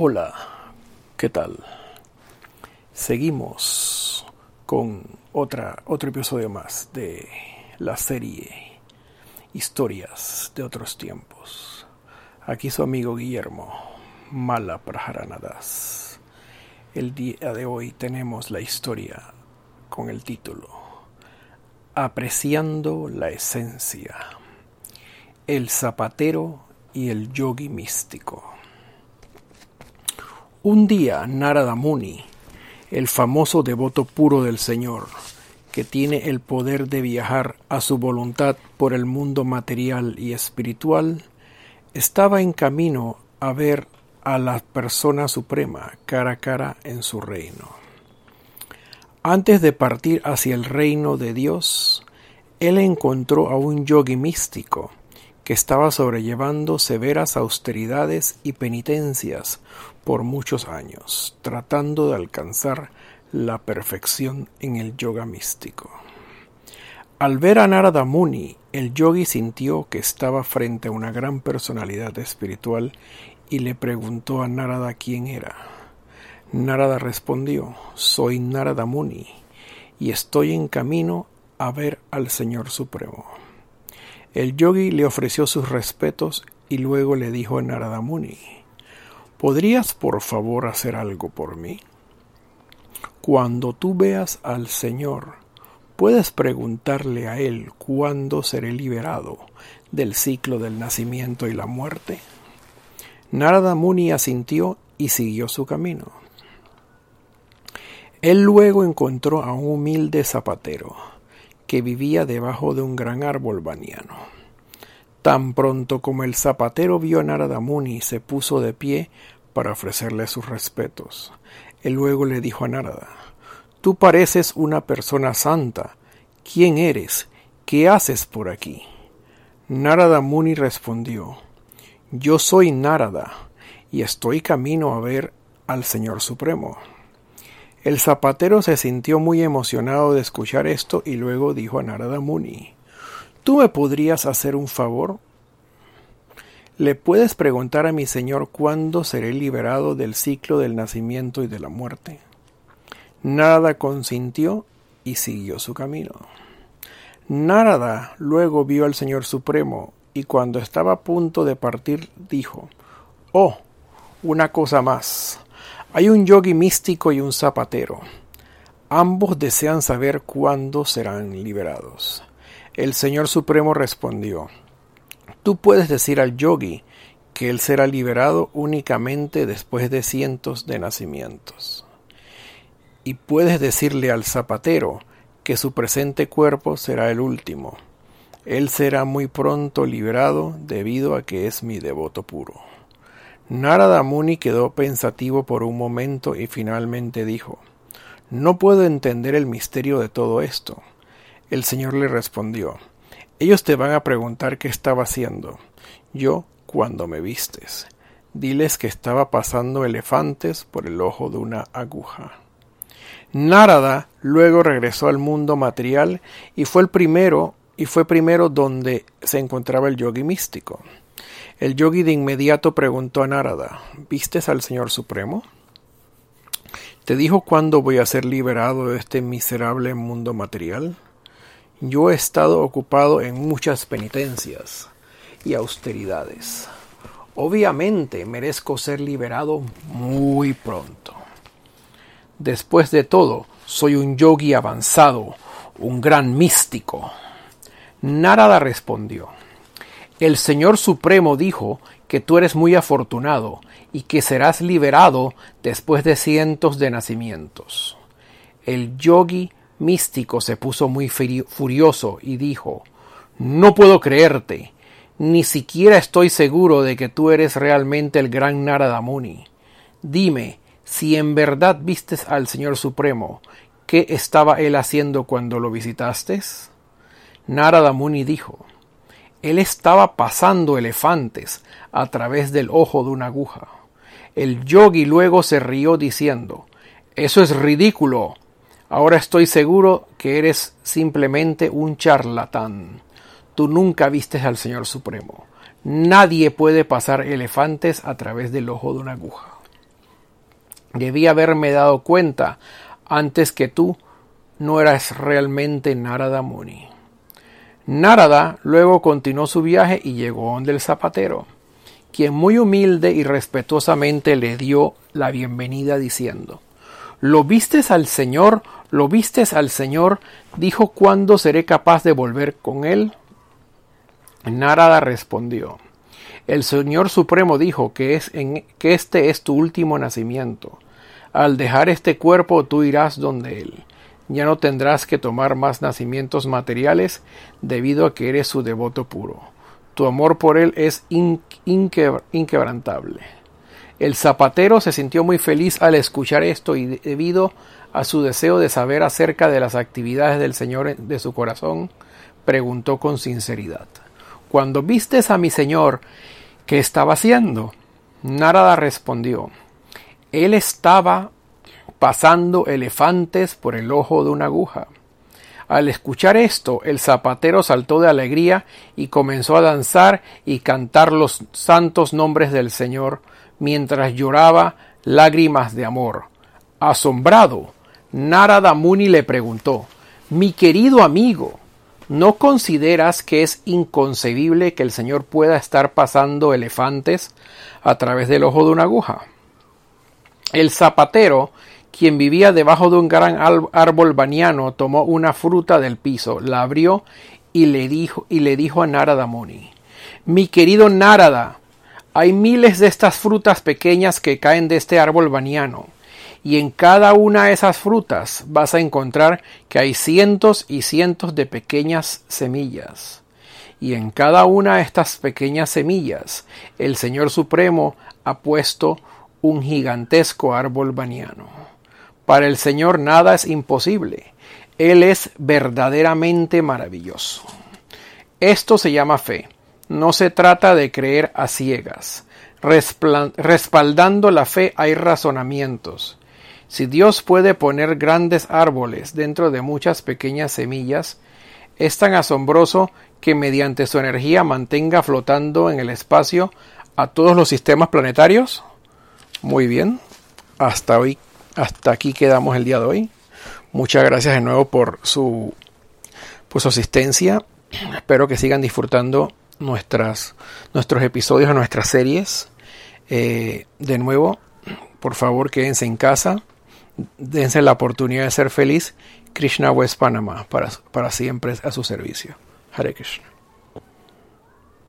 Hola, ¿qué tal? Seguimos con otra, otro episodio más de la serie Historias de otros tiempos. Aquí su amigo Guillermo Mala Prajaranadas. El día de hoy tenemos la historia con el título Apreciando la esencia. El zapatero y el yogi místico. Un día Narada Muni, el famoso devoto puro del Señor, que tiene el poder de viajar a su voluntad por el mundo material y espiritual, estaba en camino a ver a la persona suprema cara a cara en su reino. Antes de partir hacia el reino de Dios, él encontró a un yogi místico que estaba sobrellevando severas austeridades y penitencias por muchos años, tratando de alcanzar la perfección en el yoga místico. Al ver a Narada Muni, el yogi sintió que estaba frente a una gran personalidad espiritual y le preguntó a Narada quién era. Narada respondió, soy Narada Muni y estoy en camino a ver al Señor Supremo. El yogi le ofreció sus respetos y luego le dijo a Narada Muni, ¿podrías por favor hacer algo por mí? Cuando tú veas al Señor, puedes preguntarle a Él cuándo seré liberado del ciclo del nacimiento y la muerte. Narada Muni asintió y siguió su camino. Él luego encontró a un humilde zapatero, que vivía debajo de un gran árbol baniano. Tan pronto como el zapatero vio a Narada Muni, se puso de pie para ofrecerle sus respetos. Él luego le dijo a Narada, Tú pareces una persona santa. ¿Quién eres? ¿Qué haces por aquí? Narada Muni respondió, Yo soy Narada, y estoy camino a ver al Señor Supremo. El zapatero se sintió muy emocionado de escuchar esto y luego dijo a Narada Muni, ¿Tú me podrías hacer un favor? ¿Le puedes preguntar a mi señor cuándo seré liberado del ciclo del nacimiento y de la muerte? Narada consintió y siguió su camino. Narada luego vio al Señor Supremo y cuando estaba a punto de partir dijo, Oh, una cosa más. Hay un yogi místico y un zapatero. Ambos desean saber cuándo serán liberados. El Señor Supremo respondió, Tú puedes decir al yogi que él será liberado únicamente después de cientos de nacimientos. Y puedes decirle al zapatero que su presente cuerpo será el último. Él será muy pronto liberado debido a que es mi devoto puro. Narada Muni quedó pensativo por un momento y finalmente dijo No puedo entender el misterio de todo esto. El Señor le respondió Ellos te van a preguntar qué estaba haciendo. Yo, cuando me vistes. Diles que estaba pasando elefantes por el ojo de una aguja. Narada luego regresó al mundo material y fue el primero y fue primero donde se encontraba el yogi místico. El yogi de inmediato preguntó a Narada, ¿vistes al Señor Supremo? ¿Te dijo cuándo voy a ser liberado de este miserable mundo material? Yo he estado ocupado en muchas penitencias y austeridades. Obviamente merezco ser liberado muy pronto. Después de todo, soy un yogi avanzado, un gran místico. Narada respondió, el Señor Supremo dijo que tú eres muy afortunado y que serás liberado después de cientos de nacimientos. El yogi místico se puso muy furioso y dijo, No puedo creerte, ni siquiera estoy seguro de que tú eres realmente el gran Narada Muni. Dime, si en verdad vistes al Señor Supremo, ¿qué estaba él haciendo cuando lo visitaste? Narada Muni dijo, él estaba pasando elefantes a través del ojo de una aguja. El yogi luego se rió diciendo, Eso es ridículo. Ahora estoy seguro que eres simplemente un charlatán. Tú nunca vistes al Señor Supremo. Nadie puede pasar elefantes a través del ojo de una aguja. Debí haberme dado cuenta antes que tú no eras realmente Narada Muni. Narada luego continuó su viaje y llegó donde el zapatero, quien muy humilde y respetuosamente le dio la bienvenida diciendo ¿Lo vistes al Señor? ¿Lo vistes al Señor? dijo ¿Cuándo seré capaz de volver con él? Narada respondió El Señor Supremo dijo que, es que este es tu último nacimiento. Al dejar este cuerpo tú irás donde él. Ya no tendrás que tomar más nacimientos materiales debido a que eres su devoto puro. Tu amor por él es inquebrantable. El zapatero se sintió muy feliz al escuchar esto y debido a su deseo de saber acerca de las actividades del Señor de su corazón, preguntó con sinceridad Cuando vistes a mi Señor, ¿qué estaba haciendo? Narada respondió Él estaba pasando elefantes por el ojo de una aguja. Al escuchar esto, el zapatero saltó de alegría y comenzó a danzar y cantar los santos nombres del Señor, mientras lloraba lágrimas de amor. Asombrado, Narada Muni le preguntó Mi querido amigo, ¿no consideras que es inconcebible que el Señor pueda estar pasando elefantes a través del ojo de una aguja? El zapatero, quien vivía debajo de un gran árbol baniano, tomó una fruta del piso, la abrió y le dijo, y le dijo a Narada Muni Mi querido Narada, hay miles de estas frutas pequeñas que caen de este árbol baniano, y en cada una de esas frutas vas a encontrar que hay cientos y cientos de pequeñas semillas. Y en cada una de estas pequeñas semillas el Señor Supremo ha puesto un gigantesco árbol baniano. Para el Señor nada es imposible. Él es verdaderamente maravilloso. Esto se llama fe. No se trata de creer a ciegas. Respaldando la fe hay razonamientos. Si Dios puede poner grandes árboles dentro de muchas pequeñas semillas, es tan asombroso que mediante su energía mantenga flotando en el espacio a todos los sistemas planetarios. Muy bien. Hasta hoy, hasta aquí quedamos el día de hoy. Muchas gracias de nuevo por su, por su asistencia. Espero que sigan disfrutando nuestras, nuestros episodios, nuestras series. Eh, de nuevo, por favor, quédense en casa. Dense la oportunidad de ser feliz. Krishna West Panama, para, para siempre a su servicio. Hare Krishna.